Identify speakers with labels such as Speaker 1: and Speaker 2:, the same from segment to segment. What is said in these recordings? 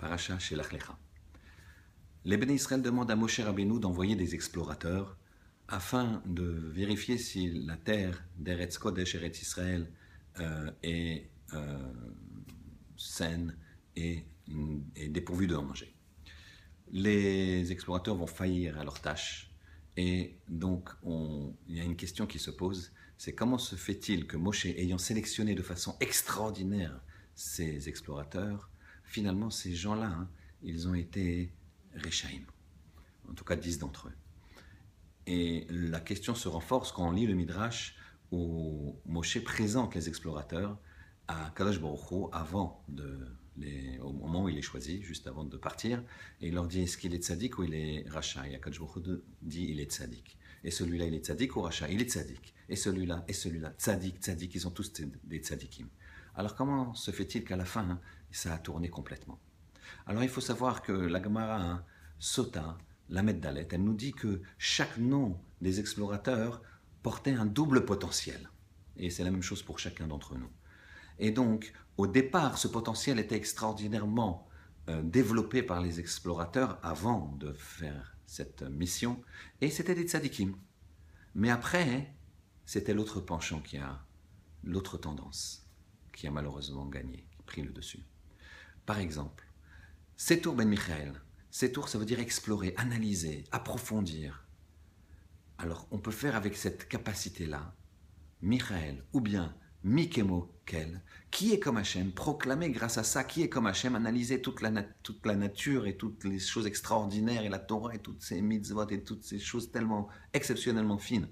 Speaker 1: Paracha Shelach Lecha. Les Béné Israël demandent à Moshe Rabbeinu d'envoyer des explorateurs afin de vérifier si la terre d'Eretz Kodesh, Eretz Israël, euh, est euh, saine et, et dépourvue de danger. Les explorateurs vont faillir à leur tâche et donc on, il y a une question qui se pose, c'est comment se fait-il que Moshe, ayant sélectionné de façon extraordinaire ces explorateurs, finalement ces gens-là, hein, ils ont été Rechaim, en tout cas dix d'entre eux. Et la question se renforce quand on lit le Midrash où Moshe présente les explorateurs à Kadosh Baruch avant de les, au moment où il est choisi, juste avant de partir, et il leur dit est-ce qu'il est tzaddik ou il est rachat Et Kadosh Baruch Hu dit il est tzaddik. Et celui-là, il est tzaddik ou rachat Il est tzaddik. Et celui-là, et celui-là, tzaddik, tzaddik, ils sont tous des tzaddikim. Alors comment se fait-il qu'à la fin, hein, ça a tourné complètement? Alors il faut savoir que la Gemara, hein, Sota, la Meddalet, elle nous dit que chaque nom des explorateurs portait un double potentiel. Et c'est la même chose pour chacun d'entre nous. Et donc, au départ, ce potentiel était extraordinairement euh, développé par les explorateurs avant de faire cette mission, et c'était des tzadikim. Mais après, c'était l'autre penchant qui a, l'autre tendance, qui a malheureusement gagné, qui a pris le dessus. Par exemple, Setour Ben Michael, Setour ça veut dire explorer, analyser, approfondir. Alors on peut faire avec cette capacité-là, Michael, ou bien Mikemo Kel, qui est comme Hachem, proclamer grâce à ça qui est comme Hachem, analyser toute la, nature et toutes les choses extraordinaires et la Torah et toutes ces mitzvot et toutes ces choses tellement exceptionnellement fines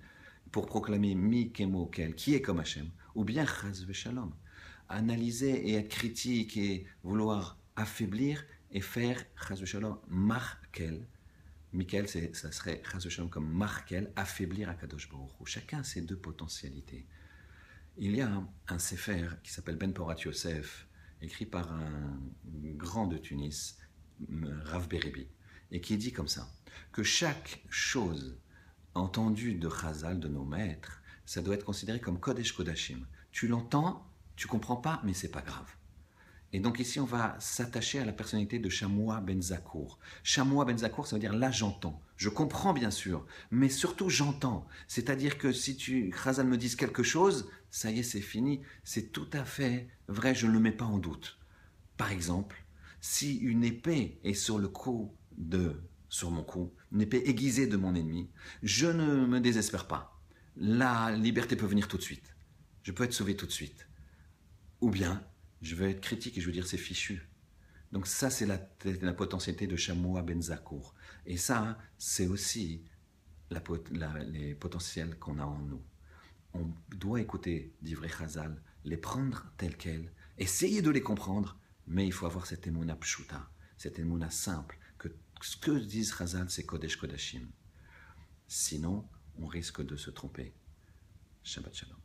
Speaker 1: pour proclamer Mikemo Kel, qui est comme Hachem, ou bien Chaz Shalom, analyser et être critique et vouloir affaiblir et faire Shalom Markel. Mikel, ça serait Shalom comme Markel, affaiblir Akadosh Baruch. Chacun a ses deux potentialités. Il y a un, Sefer qui s'appelle Ben Porat Yosef, écrit par un grand de Tunis, Rav Beribi, et qui dit comme ça que chaque chose entendue de Chazal, de nos maîtres, ça doit être considéré comme Kodesh Kodashim. Tu l'entends, tu comprends pas, mais c'est pas grave. Et donc ici, on va s'attacher à la personnalité de Chamois Ben Zakour. Chamois Ben Zakour, ça veut dire là j'entends. Je comprends bien sûr, mais surtout j'entends. C'est-à-dire que si tu, Khazal me dise quelque chose, ça y est, c'est fini. C'est tout à fait vrai, je ne le mets pas en doute. Par exemple, si une épée est sur le cou de, sur mon cou, une épée aiguisée de mon ennemi, je ne me désespère pas. La liberté peut venir tout de suite. Je peux être sauvé tout de suite. Ou bien, je vais être critique et je veux dire c'est fichu. Donc ça, c'est la, la, potentialité de Chamois Benzakour. Et ça, c'est aussi les potentiels qu'on a en nous. On doit écouter d'Ivré Chazal, les prendre tels quels, essayer de les comprendre, mais il faut avoir cette émouna pshuta, cette émouna simple, que ce que disent Chazal, c'est Kodesh Kodashim. Sinon, on risque de se tromper. Shabbat Shalom.